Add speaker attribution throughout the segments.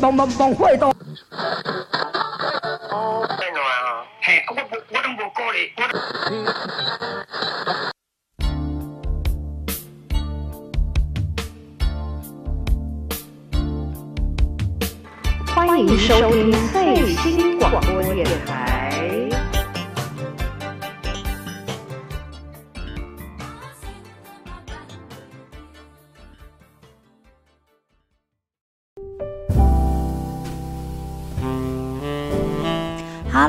Speaker 1: 帮帮帮会到。
Speaker 2: 欢迎收听最新广播电台。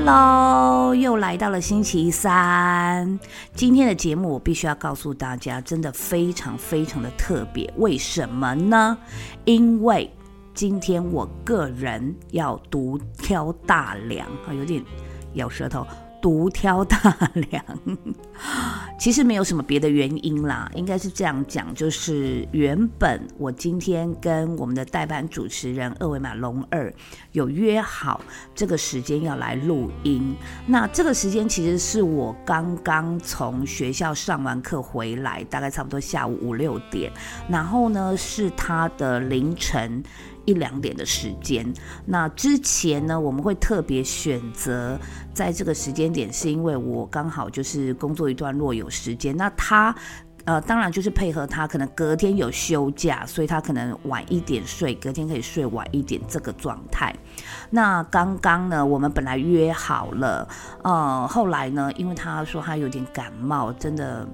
Speaker 3: Hello，又来到了星期三。今天的节目我必须要告诉大家，真的非常非常的特别。为什么呢？因为今天我个人要独挑大梁啊，有点咬舌头。独挑大梁，其实没有什么别的原因啦，应该是这样讲，就是原本我今天跟我们的代班主持人二维码龙二有约好这个时间要来录音，那这个时间其实是我刚刚从学校上完课回来，大概差不多下午五六点，然后呢是他的凌晨。一两点的时间，那之前呢，我们会特别选择在这个时间点，是因为我刚好就是工作一段落有时间。那他，呃，当然就是配合他，可能隔天有休假，所以他可能晚一点睡，隔天可以睡晚一点这个状态。那刚刚呢，我们本来约好了，呃，后来呢，因为他说他有点感冒，真的。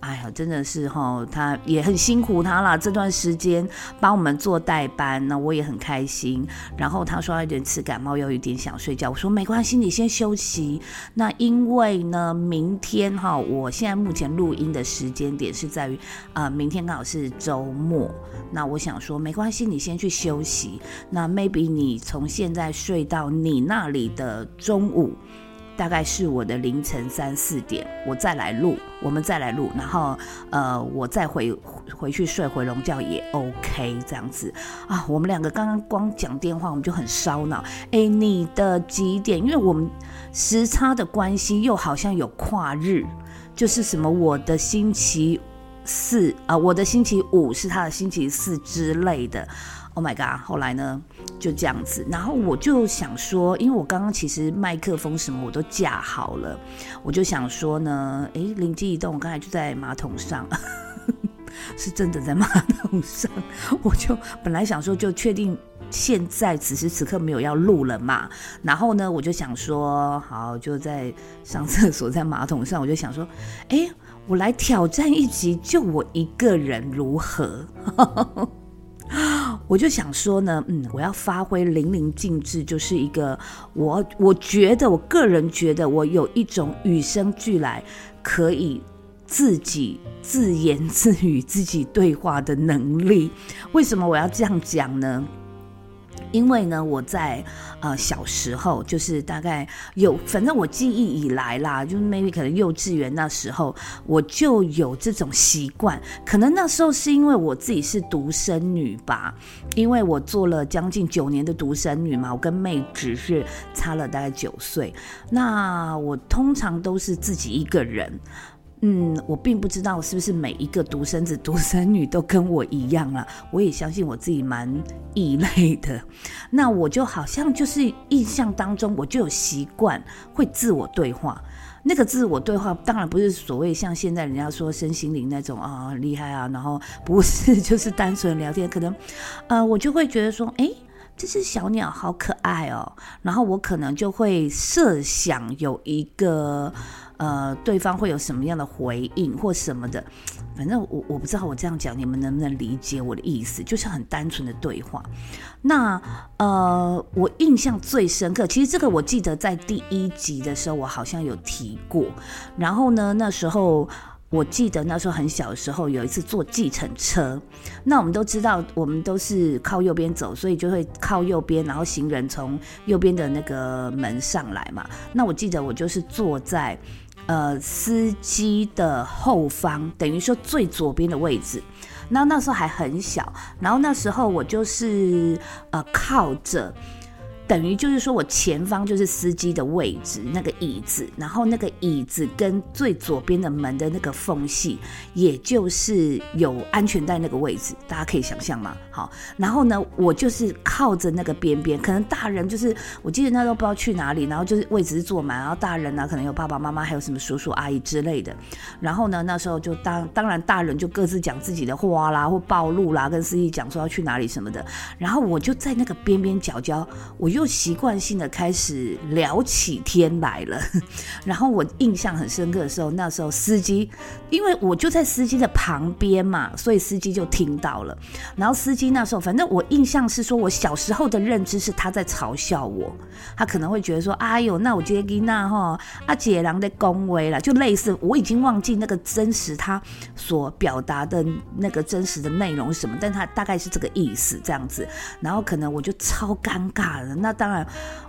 Speaker 3: 哎呀，真的是哈，他也很辛苦他了。这段时间帮我们做代班，那我也很开心。然后他说有点吃感冒，又有点想睡觉。我说没关系，你先休息。那因为呢，明天哈，我现在目前录音的时间点是在于啊，明天刚好是周末。那我想说没关系，你先去休息。那 maybe 你从现在睡到你那里的中午。大概是我的凌晨三四点，我再来录，我们再来录，然后呃，我再回回去睡回笼觉也 OK，这样子啊。我们两个刚刚光讲电话，我们就很烧脑。哎，你的几点？因为我们时差的关系，又好像有跨日，就是什么我的星期四啊，我的星期五是他的星期四之类的。Oh my god！后来呢，就这样子，然后我就想说，因为我刚刚其实麦克风什么我都架好了，我就想说呢，诶，灵机一动，我刚才就在马桶上，是真的在马桶上，我就本来想说就确定现在此时此刻没有要录了嘛，然后呢，我就想说，好，就在上厕所，在马桶上，我就想说，诶，我来挑战一集，就我一个人如何？我就想说呢，嗯，我要发挥淋漓尽致，就是一个我我觉得我个人觉得我有一种与生俱来可以自己自言自语、自己对话的能力。为什么我要这样讲呢？因为呢，我在呃小时候，就是大概有，反正我记忆以来啦，就是 maybe 可能幼稚园那时候，我就有这种习惯。可能那时候是因为我自己是独生女吧，因为我做了将近九年的独生女嘛，我跟妹只是差了大概九岁。那我通常都是自己一个人。嗯，我并不知道是不是每一个独生子、独生女都跟我一样了。我也相信我自己蛮异类的。那我就好像就是印象当中，我就有习惯会自我对话。那个自我对话当然不是所谓像现在人家说身心灵那种啊厉害啊，然后不是 就是单纯聊天。可能呃，我就会觉得说，哎，这只小鸟好可爱哦。然后我可能就会设想有一个。呃，对方会有什么样的回应或什么的，反正我我不知道我这样讲你们能不能理解我的意思，就是很单纯的对话。那呃，我印象最深刻，其实这个我记得在第一集的时候我好像有提过。然后呢，那时候我记得那时候很小的时候有一次坐计程车，那我们都知道我们都是靠右边走，所以就会靠右边，然后行人从右边的那个门上来嘛。那我记得我就是坐在。呃，司机的后方，等于说最左边的位置。那那时候还很小，然后那时候我就是呃靠着等于就是说我前方就是司机的位置，那个椅子，然后那个椅子跟最左边的门的那个缝隙，也就是有安全带那个位置，大家可以想象吗？好，然后呢，我就是靠着那个边边，可能大人就是我记得那时候不知道去哪里，然后就是位置是坐满，然后大人呢可能有爸爸妈妈，还有什么叔叔阿姨之类的，然后呢那时候就当当然大人就各自讲自己的话啦，或暴露啦，跟司机讲说要去哪里什么的，然后我就在那个边边角角，我就习惯性的开始聊起天来了，然后我印象很深刻的时候，那时候司机，因为我就在司机的旁边嘛，所以司机就听到了，然后司机那时候，反正我印象是说，我小时候的认知是他在嘲笑我，他可能会觉得说，哎呦，那我接给那哈阿姐郎的恭维了，就类似，我已经忘记那个真实他所表达的那个真实的内容是什么，但他大概是这个意思这样子，然后可能我就超尴尬了，那那当然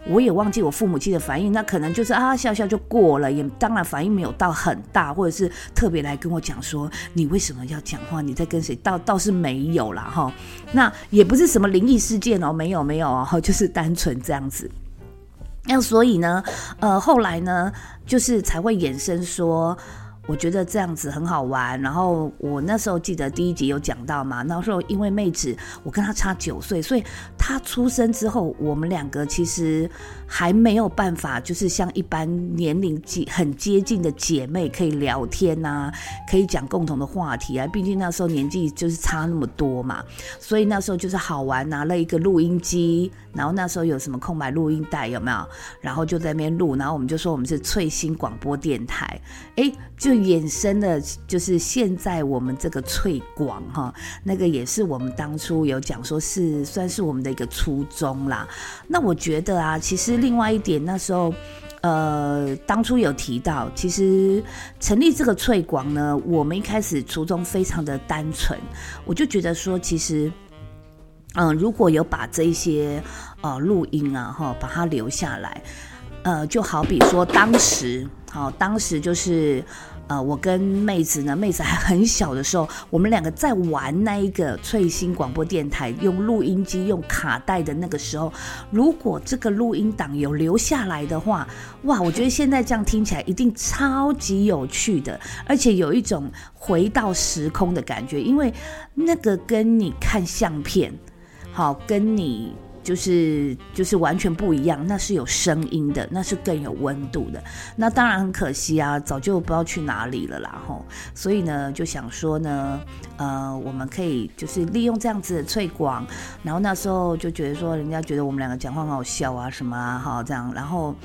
Speaker 3: 我也忘记我父母亲的反应，那可能就是啊笑笑就过了，也当然反应没有到很大，或者是特别来跟我讲说你为什么要讲话，你在跟谁，倒倒是没有啦哈。那也不是什么灵异事件哦，没有没有哦，就是单纯这样子。那所以呢，呃，后来呢，就是才会衍生说。我觉得这样子很好玩，然后我那时候记得第一集有讲到嘛，那时候因为妹子我跟她差九岁，所以她出生之后，我们两个其实还没有办法，就是像一般年龄接很接近的姐妹可以聊天呐，可以讲共同的话题啊。毕竟那时候年纪就是差那么多嘛，所以那时候就是好玩，拿了一个录音机，然后那时候有什么空白录音带有没有？然后就在那边录，然后我们就说我们是翠星广播电台，哎，就。衍生的，就是现在我们这个翠广哈，那个也是我们当初有讲说是算是我们的一个初衷啦。那我觉得啊，其实另外一点，那时候呃，当初有提到，其实成立这个翠广呢，我们一开始初衷非常的单纯，我就觉得说，其实嗯，如果有把这些呃录音啊哈，把它留下来，呃，就好比说当时好，当时就是。呃，我跟妹子呢，妹子还很小的时候，我们两个在玩那一个翠星广播电台，用录音机、用卡带的那个时候，如果这个录音档有留下来的话，哇，我觉得现在这样听起来一定超级有趣的，而且有一种回到时空的感觉，因为那个跟你看相片，好，跟你。就是就是完全不一样，那是有声音的，那是更有温度的。那当然很可惜啊，早就不知道去哪里了啦吼。所以呢，就想说呢，呃，我们可以就是利用这样子的推广，然后那时候就觉得说，人家觉得我们两个讲话很好笑啊什么啊哈这样，然后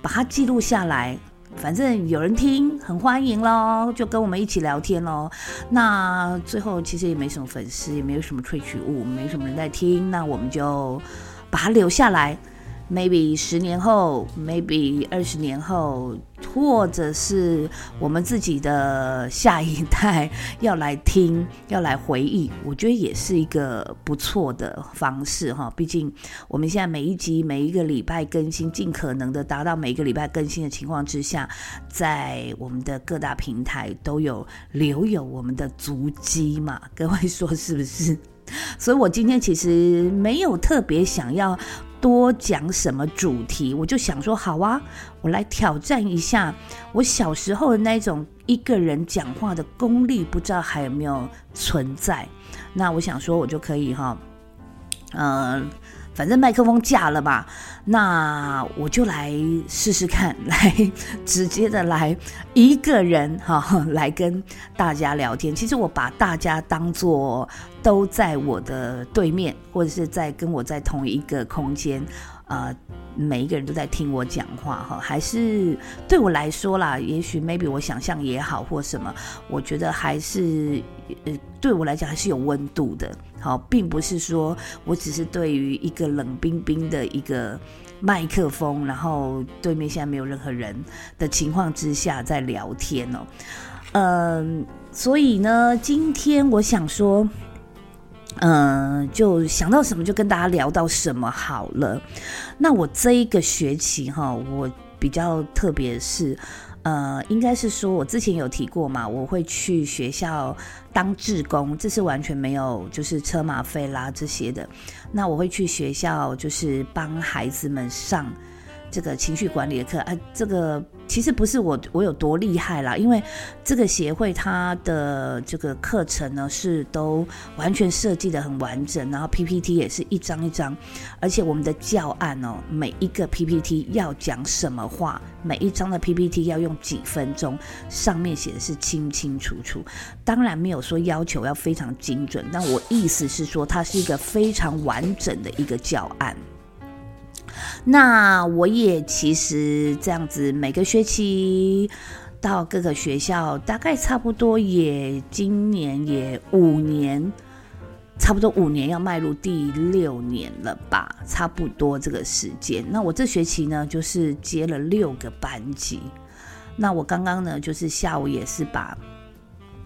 Speaker 3: 把它记录下来。反正有人听，很欢迎喽，就跟我们一起聊天喽。那最后其实也没什么粉丝，也没有什么萃取物，没什么人在听，那我们就把它留下来。Maybe 十年后，maybe 二十年后，或者是我们自己的下一代要来听，要来回忆，我觉得也是一个不错的方式哈。毕竟我们现在每一集每一个礼拜更新，尽可能的达到每一个礼拜更新的情况之下，在我们的各大平台都有留有我们的足迹嘛。各位说是不是？所以我今天其实没有特别想要。多讲什么主题，我就想说好啊，我来挑战一下我小时候的那种一个人讲话的功力，不知道还有没有存在。那我想说，我就可以哈，嗯。反正麦克风架了吧，那我就来试试看，来直接的来一个人哈，来跟大家聊天。其实我把大家当做都在我的对面，或者是在跟我在同一个空间。呃，每一个人都在听我讲话哈，还是对我来说啦，也许 maybe 我想象也好或什么，我觉得还是呃，对我来讲还是有温度的。好，并不是说我只是对于一个冷冰冰的一个麦克风，然后对面现在没有任何人的情况之下在聊天哦。嗯，所以呢，今天我想说。嗯，就想到什么就跟大家聊到什么好了。那我这一个学期哈，我比较特别是，呃，应该是说我之前有提过嘛，我会去学校当志工，这是完全没有就是车马费啦这些的。那我会去学校，就是帮孩子们上。这个情绪管理的课，啊，这个其实不是我我有多厉害啦，因为这个协会它的这个课程呢是都完全设计的很完整，然后 PPT 也是一张一张，而且我们的教案哦，每一个 PPT 要讲什么话，每一张的 PPT 要用几分钟，上面写的是清清楚楚。当然没有说要求要非常精准，但我意思是说，它是一个非常完整的一个教案。那我也其实这样子，每个学期到各个学校，大概差不多也今年也五年，差不多五年要迈入第六年了吧，差不多这个时间。那我这学期呢，就是接了六个班级。那我刚刚呢，就是下午也是把。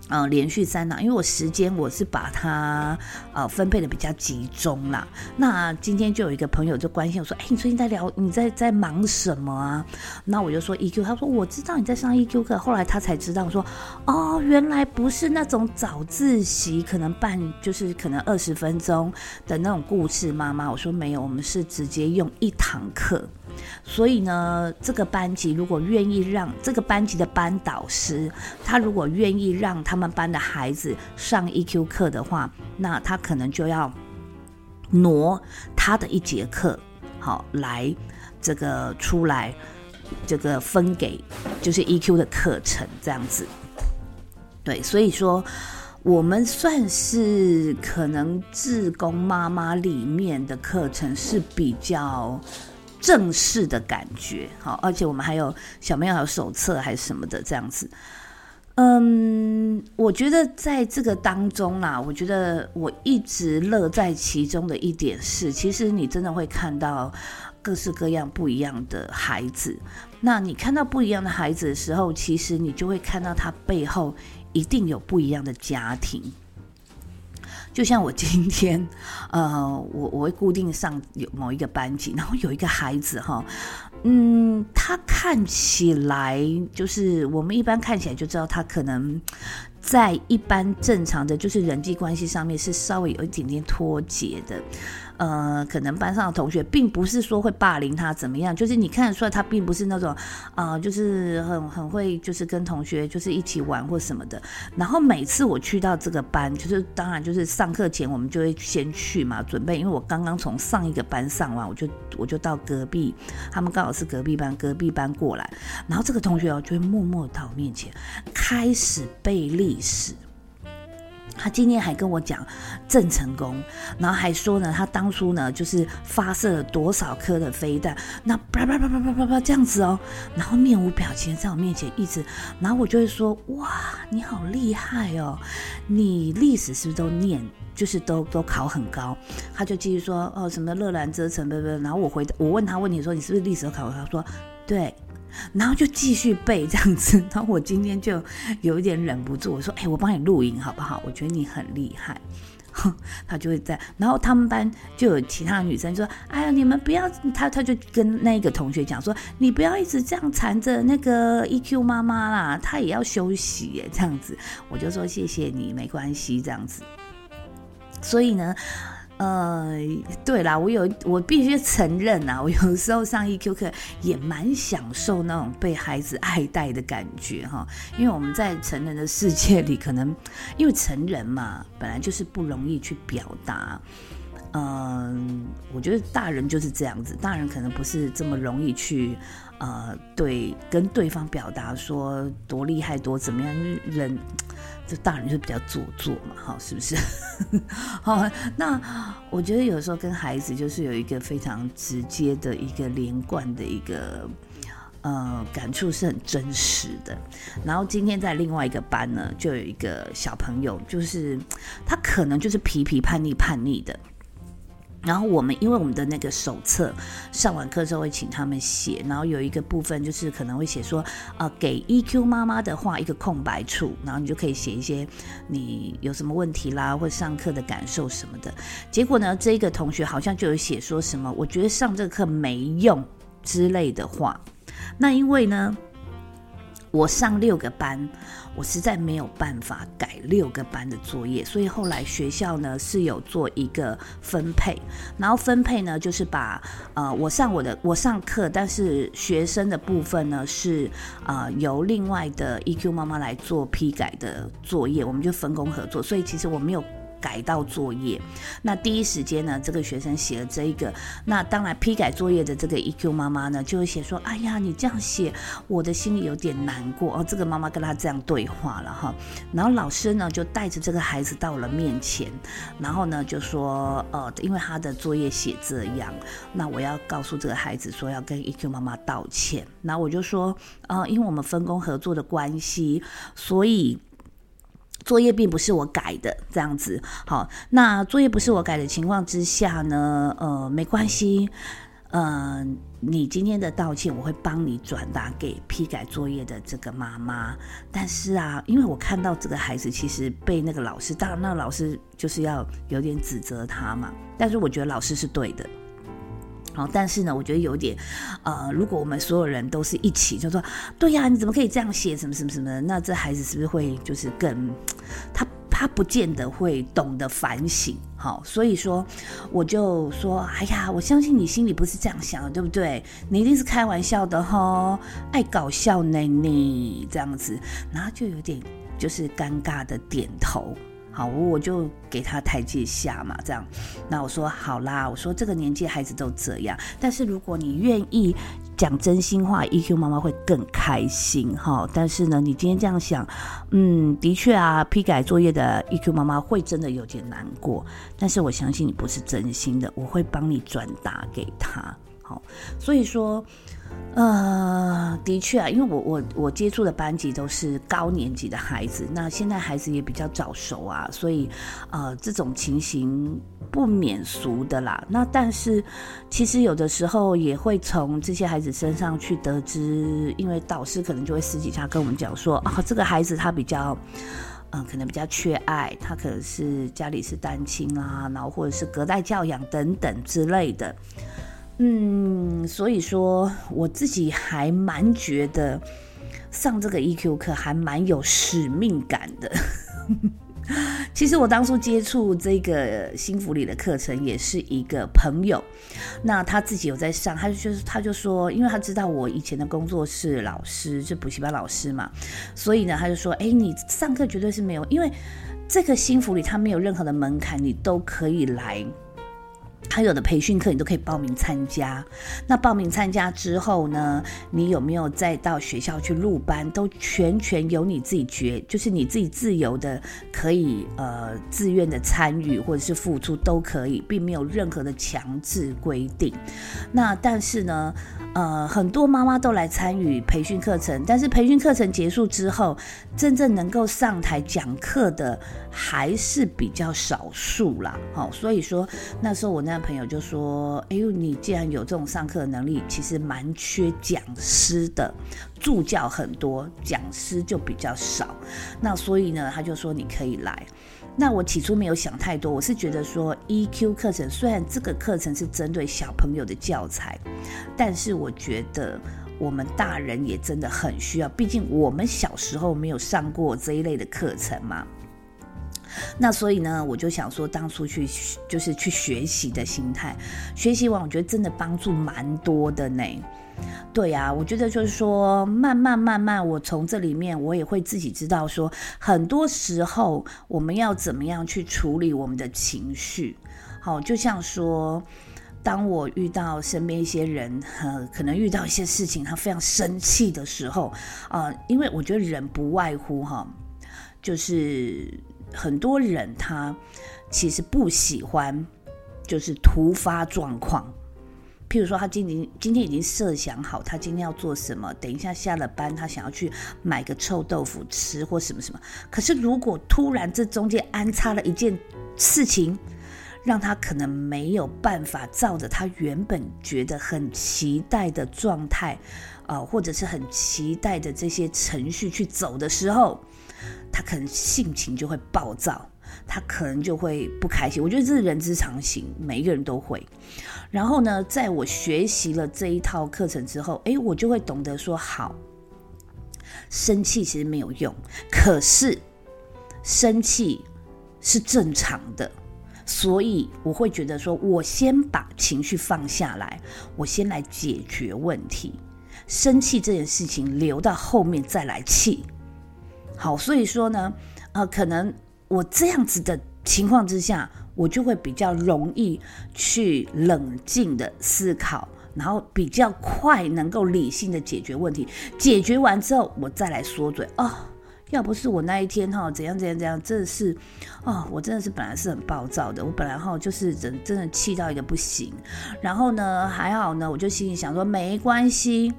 Speaker 3: 嗯，连续三档，因为我时间我是把它呃分配的比较集中啦。那今天就有一个朋友就关心我说：“哎，你最近在聊你在在忙什么啊？”那我就说 EQ，他说我知道你在上 EQ 课。后来他才知道说：“哦，原来不是那种早自习，可能半就是可能二十分钟的那种故事妈妈。”我说没有，我们是直接用一堂课。所以呢，这个班级如果愿意让这个班级的班导师，他如果愿意让他们班的孩子上 EQ 课的话，那他可能就要挪他的一节课，好来这个出来，这个分给就是 EQ 的课程这样子。对，所以说我们算是可能志工妈妈里面的课程是比较。正式的感觉，好，而且我们还有小朋友还有手册还是什么的这样子。嗯，我觉得在这个当中啦，我觉得我一直乐在其中的一点是，其实你真的会看到各式各样不一样的孩子。那你看到不一样的孩子的时候，其实你就会看到他背后一定有不一样的家庭。就像我今天，呃，我我会固定上有某一个班级，然后有一个孩子哈，嗯，他看起来就是我们一般看起来就知道他可能在一般正常的就是人际关系上面是稍微有一点点脱节的。呃，可能班上的同学并不是说会霸凌他怎么样，就是你看得出来他并不是那种，啊，就是很很会就是跟同学就是一起玩或什么的。然后每次我去到这个班，就是当然就是上课前我们就会先去嘛，准备，因为我刚刚从上一个班上完，我就我就到隔壁，他们刚好是隔壁班，隔壁班过来，然后这个同学哦就会默默到我面前开始背历史。他今天还跟我讲郑成功，然后还说呢，他当初呢就是发射了多少颗的飞弹，那叭叭叭叭叭叭叭这样子哦，然后面无表情在我面前一直，然后我就会说哇，你好厉害哦，你历史是不是都念，就是都都考很高？他就继续说哦，什么热兰遮城，不不，然后我回我问他问题说你是不是历史都考？他说对。然后就继续背这样子，然后我今天就有一点忍不住，我说：“哎，我帮你录音好不好？我觉得你很厉害。”他就会在，然后他们班就有其他女生说：“哎呀，你们不要。”他他就跟那个同学讲说：“你不要一直这样缠着那个 EQ 妈妈啦，她也要休息耶。”这样子，我就说：“谢谢你，没关系。”这样子，所以呢。呃，对啦，我有，我必须承认啊，我有时候上 EQ 课也蛮享受那种被孩子爱戴的感觉哈。因为我们在成人的世界里，可能因为成人嘛，本来就是不容易去表达。嗯，我觉得大人就是这样子，大人可能不是这么容易去呃对跟对方表达说多厉害多怎么样，人。就大人就比较做作嘛，哈，是不是？好，那我觉得有时候跟孩子就是有一个非常直接的一个连贯的一个呃感触是很真实的。然后今天在另外一个班呢，就有一个小朋友，就是他可能就是皮皮叛逆叛逆的。然后我们因为我们的那个手册上完课之后会请他们写，然后有一个部分就是可能会写说，呃，给 EQ 妈妈的话一个空白处，然后你就可以写一些你有什么问题啦，或上课的感受什么的。结果呢，这个同学好像就有写说什么，我觉得上这个课没用之类的话。那因为呢。我上六个班，我实在没有办法改六个班的作业，所以后来学校呢是有做一个分配，然后分配呢就是把呃我上我的我上课，但是学生的部分呢是呃由另外的 EQ 妈妈来做批改的作业，我们就分工合作，所以其实我没有。改到作业，那第一时间呢，这个学生写了这一个，那当然批改作业的这个 EQ 妈妈呢，就会写说：“哎呀，你这样写，我的心里有点难过。”哦，这个妈妈跟他这样对话了哈。然后老师呢，就带着这个孩子到了面前，然后呢就说：“呃，因为他的作业写这样，那我要告诉这个孩子说要跟 EQ 妈妈道歉。”然后我就说：“呃，因为我们分工合作的关系，所以。”作业并不是我改的，这样子好。那作业不是我改的情况之下呢，呃，没关系，嗯，你今天的道歉我会帮你转达给批改作业的这个妈妈。但是啊，因为我看到这个孩子其实被那个老师，当然那老师就是要有点指责他嘛。但是我觉得老师是对的。好，但是呢，我觉得有点，呃，如果我们所有人都是一起，就说，对呀，你怎么可以这样写，什么什么什么？那这孩子是不是会就是更，他他不见得会懂得反省。好，所以说我就说，哎呀，我相信你心里不是这样想的，对不对？你一定是开玩笑的哈，爱搞笑呢你这样子，然后就有点就是尴尬的点头。好，我就给他台阶下嘛，这样。那我说好啦，我说这个年纪孩子都这样，但是如果你愿意讲真心话，EQ 妈妈会更开心哈。但是呢，你今天这样想，嗯，的确啊，批改作业的 EQ 妈妈会真的有点难过。但是我相信你不是真心的，我会帮你转达给他。好，所以说。呃，的确啊，因为我我我接触的班级都是高年级的孩子，那现在孩子也比较早熟啊，所以呃，这种情形不免俗的啦。那但是其实有的时候也会从这些孩子身上去得知，因为导师可能就会私底下跟我们讲说啊，这个孩子他比较嗯，可能比较缺爱，他可能是家里是单亲啊，然后或者是隔代教养等等之类的。嗯，所以说我自己还蛮觉得上这个 EQ 课还蛮有使命感的。其实我当初接触这个新福利的课程也是一个朋友，那他自己有在上，他就就是他就说，因为他知道我以前的工作是老师，是补习班老师嘛，所以呢，他就说，哎，你上课绝对是没有，因为这个新福利它没有任何的门槛，你都可以来。他有的培训课你都可以报名参加，那报名参加之后呢，你有没有再到学校去入班，都全权由你自己决，就是你自己自由的可以呃自愿的参与或者是付出都可以，并没有任何的强制规定。那但是呢，呃，很多妈妈都来参与培训课程，但是培训课程结束之后，真正能够上台讲课的还是比较少数啦。好，所以说那时候我那。朋友就说：“哎呦，你既然有这种上课的能力，其实蛮缺讲师的，助教很多，讲师就比较少。那所以呢，他就说你可以来。那我起初没有想太多，我是觉得说 EQ 课程虽然这个课程是针对小朋友的教材，但是我觉得我们大人也真的很需要，毕竟我们小时候没有上过这一类的课程嘛。”那所以呢，我就想说，当初去就是去学习的心态，学习完我觉得真的帮助蛮多的呢。对呀，我觉得就是说，慢慢慢慢，我从这里面我也会自己知道说，很多时候我们要怎么样去处理我们的情绪。好，就像说，当我遇到身边一些人，呃，可能遇到一些事情，他非常生气的时候，啊，因为我觉得人不外乎哈，就是。很多人他其实不喜欢，就是突发状况。譬如说，他今天今天已经设想好，他今天要做什么。等一下下了班，他想要去买个臭豆腐吃或什么什么。可是如果突然这中间安插了一件事情，让他可能没有办法照着他原本觉得很期待的状态，啊，或者是很期待的这些程序去走的时候。他可能性情就会暴躁，他可能就会不开心。我觉得这是人之常情，每一个人都会。然后呢，在我学习了这一套课程之后，诶，我就会懂得说好。生气其实没有用，可是生气是正常的，所以我会觉得说，我先把情绪放下来，我先来解决问题。生气这件事情留到后面再来气。好，所以说呢，呃，可能我这样子的情况之下，我就会比较容易去冷静的思考，然后比较快能够理性的解决问题。解决完之后，我再来说嘴哦，要不是我那一天哈怎样怎样怎样，真的是哦，我真的是本来是很暴躁的，我本来哈就是真真的气到一个不行。然后呢，还好呢，我就心里想说没关系，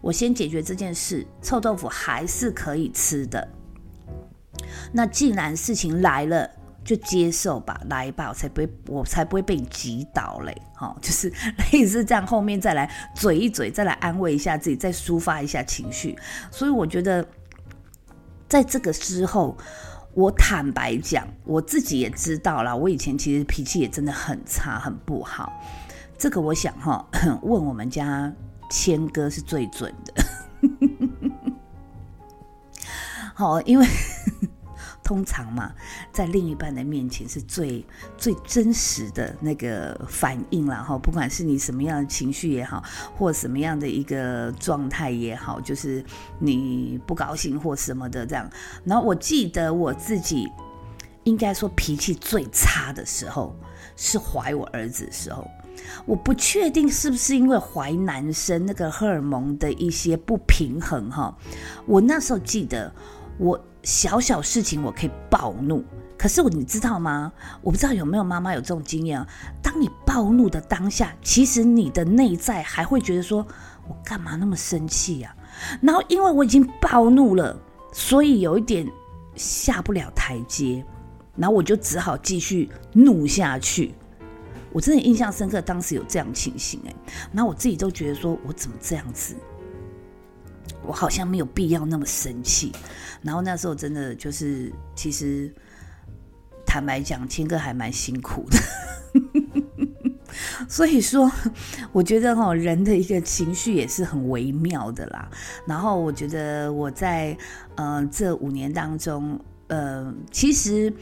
Speaker 3: 我先解决这件事，臭豆腐还是可以吃的。那既然事情来了，就接受吧，来吧，我才不会，我才不会被你击倒嘞。好，就是类似这样，后面再来嘴一嘴，再来安慰一下自己，再抒发一下情绪。所以我觉得，在这个之后，我坦白讲，我自己也知道了，我以前其实脾气也真的很差，很不好。这个我想哈，问我们家谦哥是最准的。好，因为。通常嘛，在另一半的面前是最最真实的那个反应了哈。不管是你什么样的情绪也好，或什么样的一个状态也好，就是你不高兴或什么的这样。然后我记得我自己应该说脾气最差的时候是怀我儿子的时候。我不确定是不是因为怀男生那个荷尔蒙的一些不平衡哈。我那时候记得我。小小事情我可以暴怒，可是你知道吗？我不知道有没有妈妈有这种经验啊？当你暴怒的当下，其实你的内在还会觉得说：“我干嘛那么生气呀？”然后因为我已经暴怒了，所以有一点下不了台阶，然后我就只好继续怒下去。我真的印象深刻，当时有这样情形哎，然后我自己都觉得说：“我怎么这样子？”我好像没有必要那么生气，然后那时候真的就是，其实坦白讲，青哥还蛮辛苦的。所以说，我觉得哈，人的一个情绪也是很微妙的啦。然后我觉得我在呃这五年当中，呃，其实。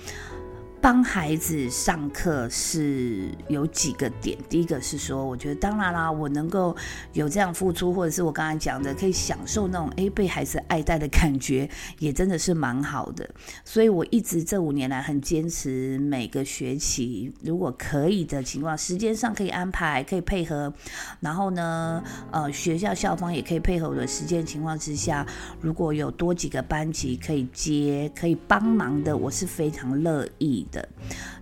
Speaker 3: 帮孩子上课是有几个点，第一个是说，我觉得当然啦，我能够有这样付出，或者是我刚才讲的，可以享受那种诶被孩子爱戴的感觉，也真的是蛮好的。所以我一直这五年来很坚持，每个学期如果可以的情况，时间上可以安排，可以配合，然后呢，呃，学校校方也可以配合我的时间情况之下，如果有多几个班级可以接，可以帮忙的，我是非常乐意。的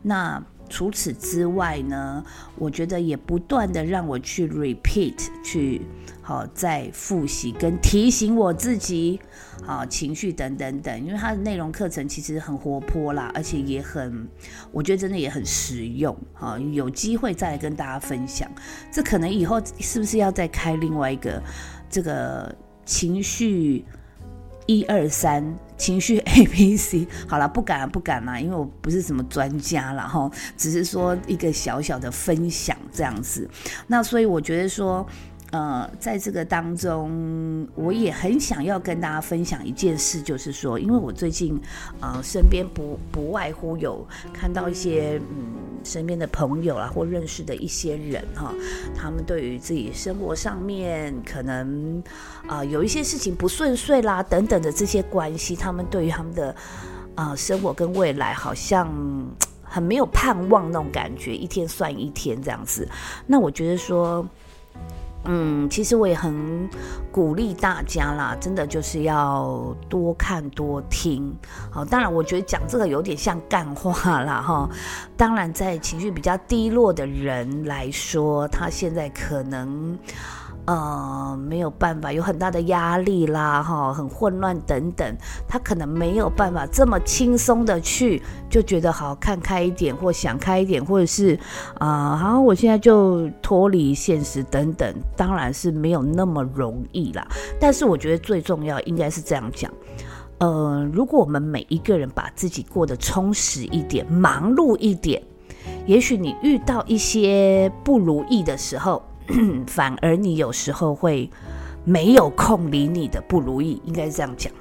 Speaker 3: 那除此之外呢，我觉得也不断的让我去 repeat 去好再复习跟提醒我自己好情绪等等等，因为它的内容课程其实很活泼啦，而且也很我觉得真的也很实用好，有机会再来跟大家分享。这可能以后是不是要再开另外一个这个情绪？一二三，情绪 A B C，好了，不敢不敢啦，因为我不是什么专家了哈，只是说一个小小的分享这样子。那所以我觉得说。呃，在这个当中，我也很想要跟大家分享一件事，就是说，因为我最近，呃，身边不不外乎有看到一些，嗯，身边的朋友啊，或认识的一些人哈，他们对于自己生活上面可能，啊，有一些事情不顺遂啦，等等的这些关系，他们对于他们的，啊，生活跟未来好像很没有盼望那种感觉，一天算一天这样子。那我觉得说。嗯，其实我也很鼓励大家啦，真的就是要多看多听。好，当然我觉得讲这个有点像干话啦，哈。当然，在情绪比较低落的人来说，他现在可能。呃，没有办法，有很大的压力啦，哈，很混乱等等，他可能没有办法这么轻松的去就觉得好看开一点，或想开一点，或者是啊，好，我现在就脱离现实等等，当然是没有那么容易啦。但是我觉得最重要应该是这样讲，呃，如果我们每一个人把自己过得充实一点，忙碌一点，也许你遇到一些不如意的时候。反而你有时候会没有空理你的不如意，应该是这样讲。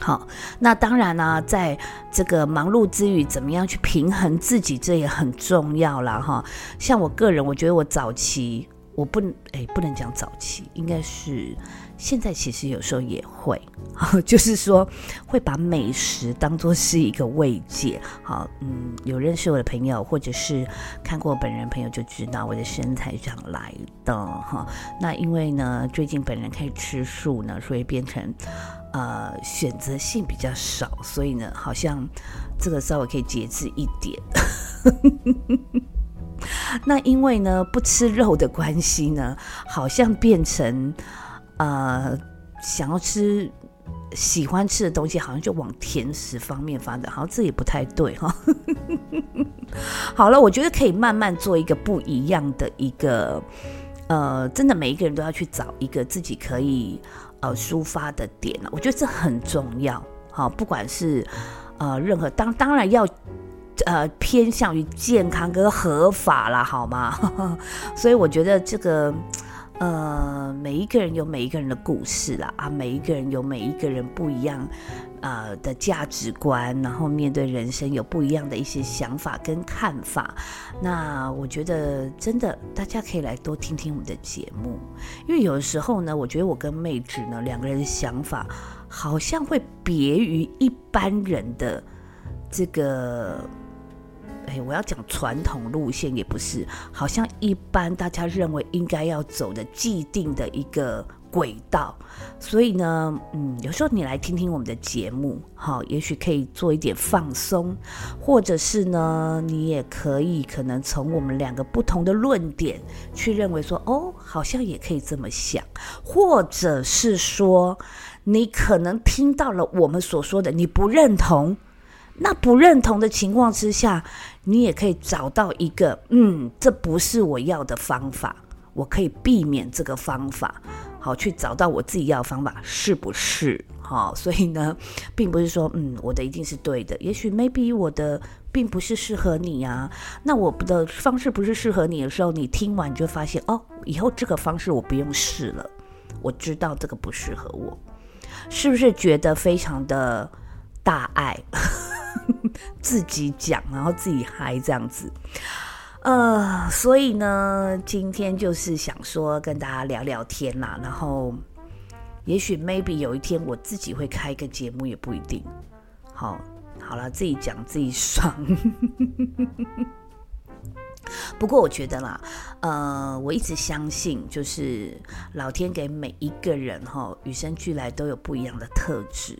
Speaker 3: 好，那当然呢，在这个忙碌之余，怎么样去平衡自己，这也很重要啦哈。像我个人，我觉得我早期我不能，哎，不能讲早期，应该是。现在其实有时候也会，就是说会把美食当做是一个慰藉。好，嗯，有认识我的朋友，或者是看过本人朋友就知道我的身材这样来的哈。那因为呢，最近本人开始吃素呢，所以变成呃选择性比较少，所以呢，好像这个稍微可以节制一点。那因为呢不吃肉的关系呢，好像变成。呃，想要吃喜欢吃的东西，好像就往甜食方面发展，好像这也不太对哈。好了，我觉得可以慢慢做一个不一样的一个，呃，真的每一个人都要去找一个自己可以呃抒发的点我觉得这很重要。好，不管是呃任何当当然要呃偏向于健康跟合法啦，好吗？所以我觉得这个。呃，每一个人有每一个人的故事啦，啊，每一个人有每一个人不一样，呃的价值观，然后面对人生有不一样的一些想法跟看法。那我觉得真的大家可以来多听听我们的节目，因为有的时候呢，我觉得我跟妹纸呢两个人的想法好像会别于一般人的这个。哎，我要讲传统路线也不是，好像一般大家认为应该要走的既定的一个轨道，所以呢，嗯，有时候你来听听我们的节目，好，也许可以做一点放松，或者是呢，你也可以可能从我们两个不同的论点去认为说，哦，好像也可以这么想，或者是说，你可能听到了我们所说的，你不认同。那不认同的情况之下，你也可以找到一个，嗯，这不是我要的方法，我可以避免这个方法，好去找到我自己要的方法，是不是？好，所以呢，并不是说，嗯，我的一定是对的，也许 maybe 我的并不是适合你啊。那我的方式不是适合你的时候，你听完你就发现，哦，以后这个方式我不用试了，我知道这个不适合我，是不是觉得非常的大爱？自己讲，然后自己嗨这样子，呃，所以呢，今天就是想说跟大家聊聊天啦，然后也许 maybe 有一天我自己会开一个节目，也不一定。好，好了，自己讲自己爽。不过我觉得啦，呃，我一直相信，就是老天给每一个人哈与生俱来都有不一样的特质。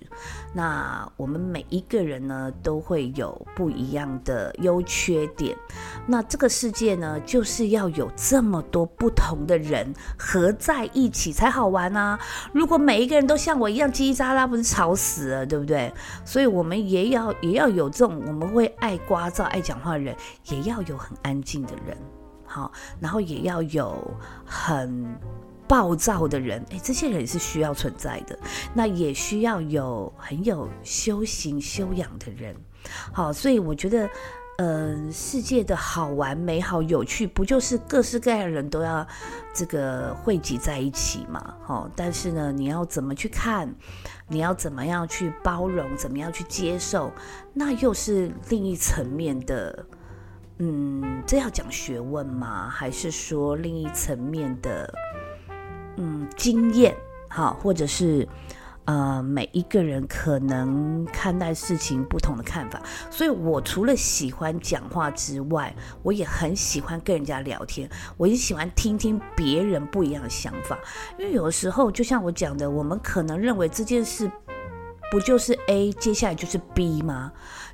Speaker 3: 那我们每一个人呢，都会有不一样的优缺点。那这个世界呢，就是要有这么多不同的人合在一起才好玩啊！如果每一个人都像我一样叽叽喳喳，不是吵死了，对不对？所以我们也要也要有这种我们会爱刮噪、爱讲话的人，也要有很安静的人，好，然后也要有很。暴躁的人，哎，这些人也是需要存在的。那也需要有很有修行修养的人。好，所以我觉得，嗯，世界的好玩、美好、有趣，不就是各式各样的人都要这个汇集在一起嘛？好，但是呢，你要怎么去看？你要怎么样去包容？怎么样去接受？那又是另一层面的。嗯，这要讲学问吗？还是说另一层面的？嗯，经验好，或者是呃，每一个人可能看待事情不同的看法，所以我除了喜欢讲话之外，我也很喜欢跟人家聊天，我也喜欢听听别人不一样的想法，因为有时候就像我讲的，我们可能认为这件事不就是 A，接下来就是 B 吗？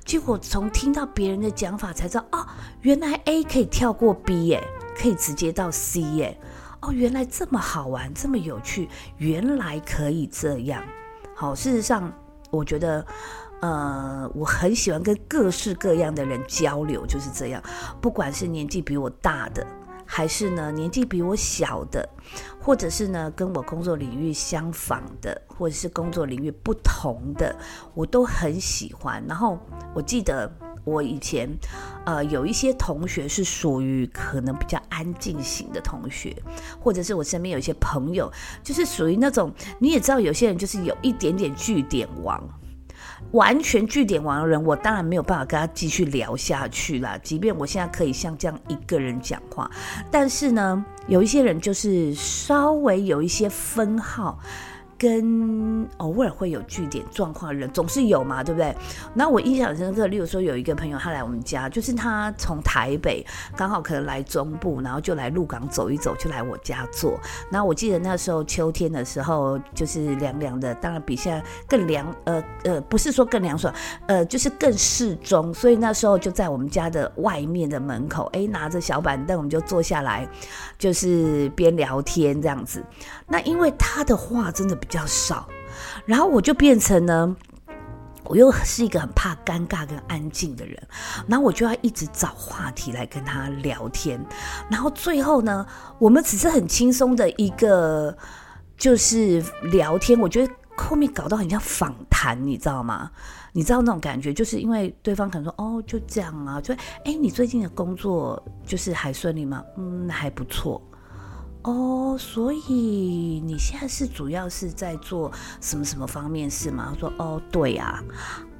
Speaker 3: 结果从听到别人的讲法才知道，哦，原来 A 可以跳过 B 耶，可以直接到 C 耶。哦，原来这么好玩，这么有趣，原来可以这样。好，事实上，我觉得，呃，我很喜欢跟各式各样的人交流，就是这样。不管是年纪比我大的，还是呢年纪比我小的，或者是呢跟我工作领域相仿的，或者是工作领域不同的，我都很喜欢。然后我记得。我以前呃有一些同学是属于可能比较安静型的同学，或者是我身边有一些朋友，就是属于那种你也知道，有些人就是有一点点据点王。完全据点王的人，我当然没有办法跟他继续聊下去啦。即便我现在可以像这样一个人讲话，但是呢，有一些人就是稍微有一些分号。跟偶尔会有据点状况的人总是有嘛，对不对？那我印象很深刻，例如说有一个朋友他来我们家，就是他从台北刚好可能来中部，然后就来鹿港走一走，就来我家做。那我记得那时候秋天的时候，就是凉凉的，当然比现在更凉，呃呃，不是说更凉爽，呃，就是更适中。所以那时候就在我们家的外面的门口，哎，拿着小板凳，我们就坐下来，就是边聊天这样子。那因为他的话真的比较少，然后我就变成呢，我又是一个很怕尴尬跟安静的人，然后我就要一直找话题来跟他聊天，然后最后呢，我们只是很轻松的一个就是聊天，我觉得后面搞到很像访谈，你知道吗？你知道那种感觉，就是因为对方可能说哦就这样啊，就哎你最近的工作就是还顺利吗？嗯，还不错。哦，所以你现在是主要是在做什么什么方面是吗？他说哦，对呀，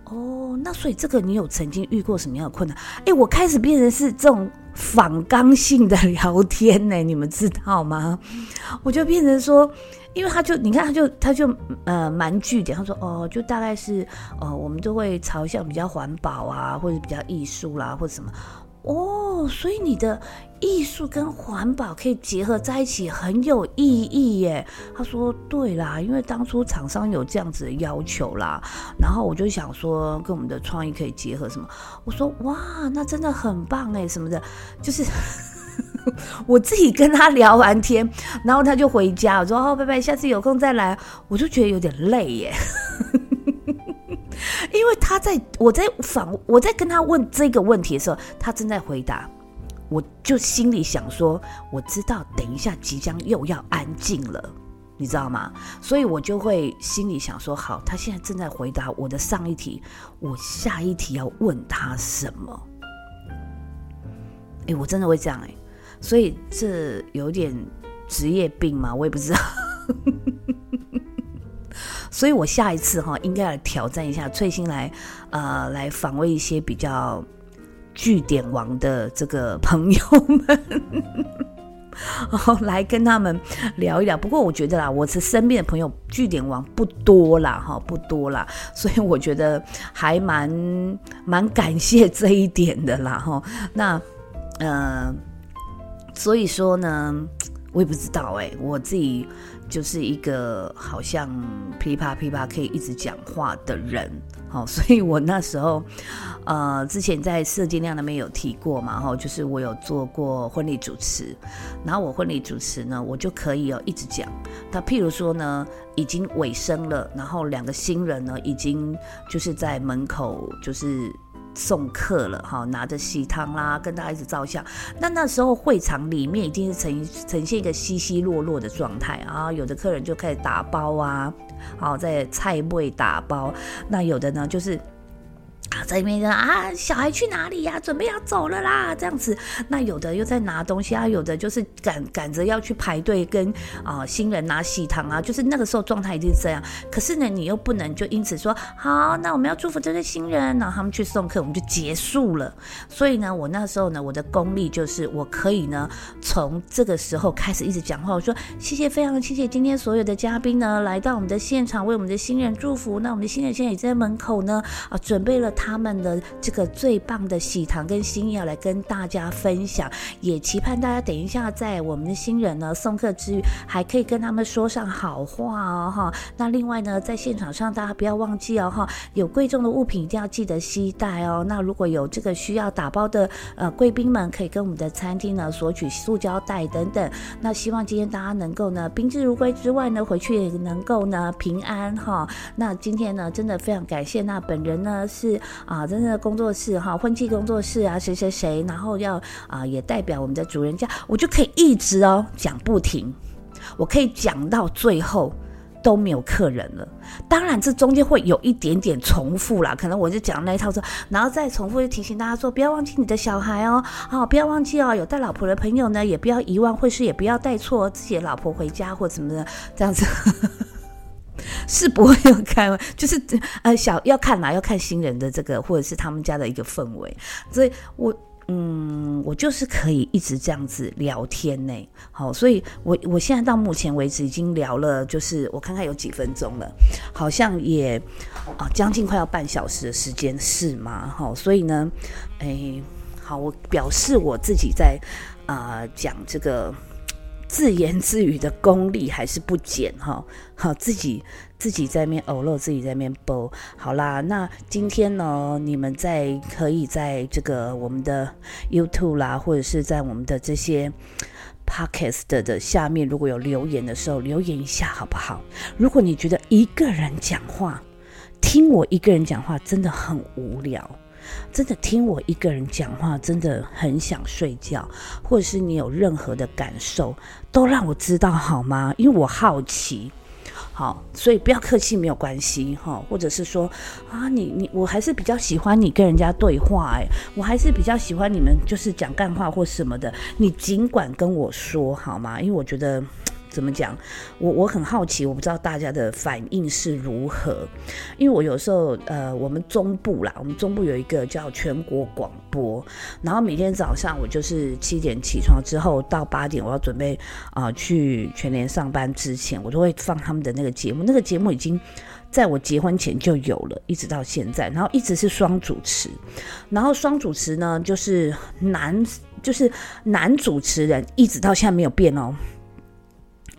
Speaker 3: 哦，那所以这个你有曾经遇过什么样的困难？哎，我开始变成是这种反刚性的聊天呢，你们知道吗？我就变成说，因为他就你看他就他就呃蛮具体，他说哦，就大概是哦我们都会朝向比较环保啊，或者比较艺术啦，或者什么。哦，所以你的艺术跟环保可以结合在一起，很有意义耶。他说：“对啦，因为当初厂商有这样子的要求啦，然后我就想说，跟我们的创意可以结合什么？”我说：“哇，那真的很棒哎，什么的，就是 我自己跟他聊完天，然后他就回家，我说：‘哦，拜拜，下次有空再来。’我就觉得有点累耶。”因为他在我在访我在跟他问这个问题的时候，他正在回答，我就心里想说，我知道等一下即将又要安静了，你知道吗？所以我就会心里想说，好，他现在正在回答我的上一题，我下一题要问他什么？哎，我真的会这样哎，所以这有点职业病嘛，我也不知道。所以我下一次哈，应该来挑战一下翠心来，呃，来访问一些比较据点王的这个朋友们，来跟他们聊一聊。不过我觉得啦，我是身边的朋友据点王不多啦，哈，不多啦，所以我觉得还蛮蛮感谢这一点的啦，哈。那呃，所以说呢，我也不知道哎，我自己。就是一个好像噼啪噼啪可以一直讲话的人，好，所以我那时候，呃，之前在设计量那边有提过嘛，哈，就是我有做过婚礼主持，然后我婚礼主持呢，我就可以哦一直讲。那譬如说呢，已经尾声了，然后两个新人呢，已经就是在门口就是。送客了哈，拿着喜汤啦，跟大家一起照相。那那时候会场里面已经是呈呈现一个稀稀落落的状态啊，有的客人就开始打包啊，好在菜位打包。那有的呢就是。在那边啊，小孩去哪里呀？准备要走了啦，这样子。那有的又在拿东西啊，有的就是赶赶着要去排队跟啊新人拿喜糖啊，就是那个时候状态一定是这样。可是呢，你又不能就因此说好，那我们要祝福这对新人，然后他们去送客，我们就结束了。所以呢，我那时候呢，我的功力就是我可以呢，从这个时候开始一直讲话，我说谢谢，非常谢谢今天所有的嘉宾呢来到我们的现场为我们的新人祝福。那我们的新人现在也在门口呢，啊，准备了。他们的这个最棒的喜糖跟心意要来跟大家分享，也期盼大家等一下在我们的新人呢送客之余，还可以跟他们说上好话哦哈。那另外呢，在现场上大家不要忘记哦哈，有贵重的物品一定要记得携带哦。那如果有这个需要打包的呃贵宾们，可以跟我们的餐厅呢索取塑胶袋等等。那希望今天大家能够呢宾至如归之外呢，回去也能够呢平安哈。那今天呢真的非常感谢，那本人呢是。啊，真正的工作室哈，婚庆工作室啊，谁谁谁，然后要啊，也代表我们的主人家，我就可以一直哦讲不停，我可以讲到最后，都没有客人了。当然，这中间会有一点点重复啦，可能我就讲那一套说，然后再重复就提醒大家说，不要忘记你的小孩哦，哦，不要忘记哦，有带老婆的朋友呢，也不要遗忘，或是也不要带错自己的老婆回家或什么的，这样子。是不会有开，就是呃小要看嘛，要看新人的这个或者是他们家的一个氛围，所以我嗯我就是可以一直这样子聊天呢。好，所以我我现在到目前为止已经聊了，就是我看看有几分钟了，好像也啊将近快要半小时的时间是吗？好，所以呢，哎好，我表示我自己在啊讲这个。自言自语的功力还是不减哈，好自己自己在面偶露，自己在面播。好啦，那今天呢，你们在可以在这个我们的 YouTube 啦，或者是在我们的这些 Podcast 的下面，如果有留言的时候，留言一下好不好？如果你觉得一个人讲话，听我一个人讲话真的很无聊。真的听我一个人讲话，真的很想睡觉，或者是你有任何的感受，都让我知道好吗？因为我好奇，好，所以不要客气，没有关系哈。或者是说啊，你你我还是比较喜欢你跟人家对话，哎，我还是比较喜欢你们就是讲干话或什么的，你尽管跟我说好吗？因为我觉得。怎么讲？我我很好奇，我不知道大家的反应是如何。因为我有时候，呃，我们中部啦，我们中部有一个叫全国广播，然后每天早上我就是七点起床之后，到八点我要准备啊去全联上班之前，我都会放他们的那个节目。那个节目已经在我结婚前就有了，一直到现在，然后一直是双主持。然后双主持呢，就是男就是男主持人，一直到现在没有变哦。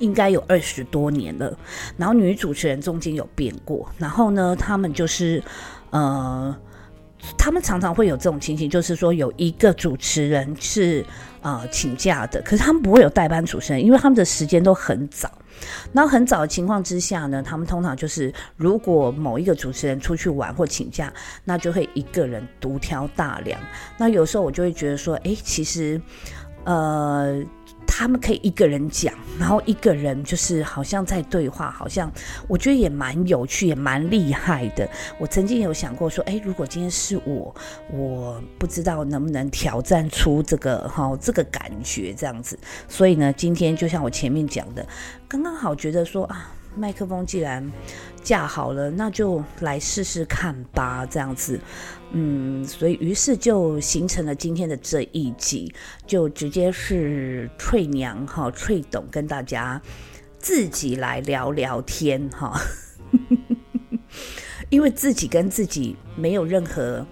Speaker 3: 应该有二十多年了，然后女主持人中间有变过，然后呢，他们就是，呃，他们常常会有这种情形，就是说有一个主持人是呃请假的，可是他们不会有代班主持人，因为他们的时间都很早，然后很早的情况之下呢，他们通常就是如果某一个主持人出去玩或请假，那就会一个人独挑大梁。那有时候我就会觉得说，哎，其实，呃。他们可以一个人讲，然后一个人就是好像在对话，好像我觉得也蛮有趣，也蛮厉害的。我曾经有想过说，哎，如果今天是我，我不知道能不能挑战出这个哈这个感觉这样子。所以呢，今天就像我前面讲的，刚刚好觉得说啊，麦克风既然架好了，那就来试试看吧，这样子。嗯，所以于是就形成了今天的这一集，就直接是翠娘哈翠董跟大家自己来聊聊天哈，因为自己跟自己没有任何。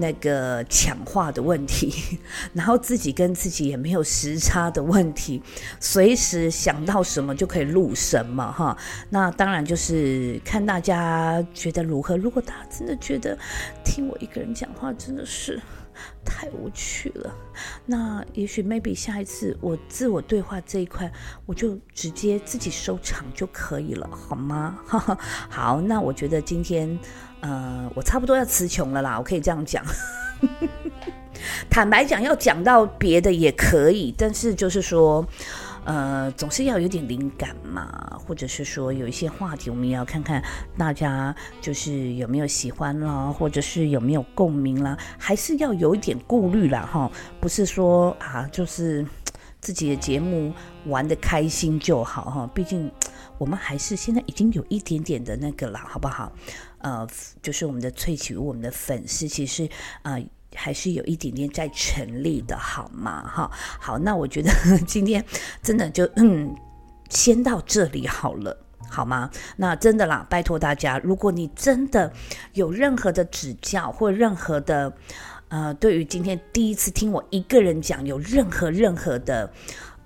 Speaker 3: 那个抢话的问题，然后自己跟自己也没有时差的问题，随时想到什么就可以录什么哈。那当然就是看大家觉得如何。如果大家真的觉得听我一个人讲话真的是太无趣了，那也许 maybe 下一次我自我对话这一块，我就直接自己收场就可以了，好吗？好，那我觉得今天。呃，我差不多要词穷了啦，我可以这样讲。坦白讲，要讲到别的也可以，但是就是说，呃，总是要有点灵感嘛，或者是说有一些话题，我们也要看看大家就是有没有喜欢啦，或者是有没有共鸣啦，还是要有一点顾虑啦，哈，不是说啊，就是自己的节目玩的开心就好哈，毕竟我们还是现在已经有一点点的那个了，好不好？呃，就是我们的萃取，我们的粉丝其实啊，还是有一点点在成立的，好吗？哈，好，那我觉得 今天真的就嗯，先到这里好了，好吗？那真的啦，拜托大家，如果你真的有任何的指教或任何的呃，对于今天第一次听我一个人讲，有任何任何的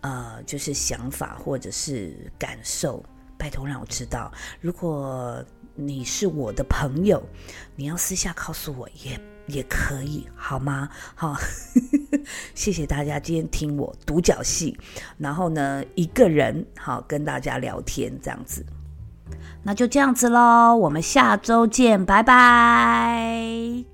Speaker 3: 呃，就是想法或者是感受，拜托让我知道，如果。你是我的朋友，你要私下告诉我也也可以，好吗？好，谢谢大家今天听我独角戏，然后呢，一个人好跟大家聊天这样子，那就这样子喽，我们下周见，拜拜。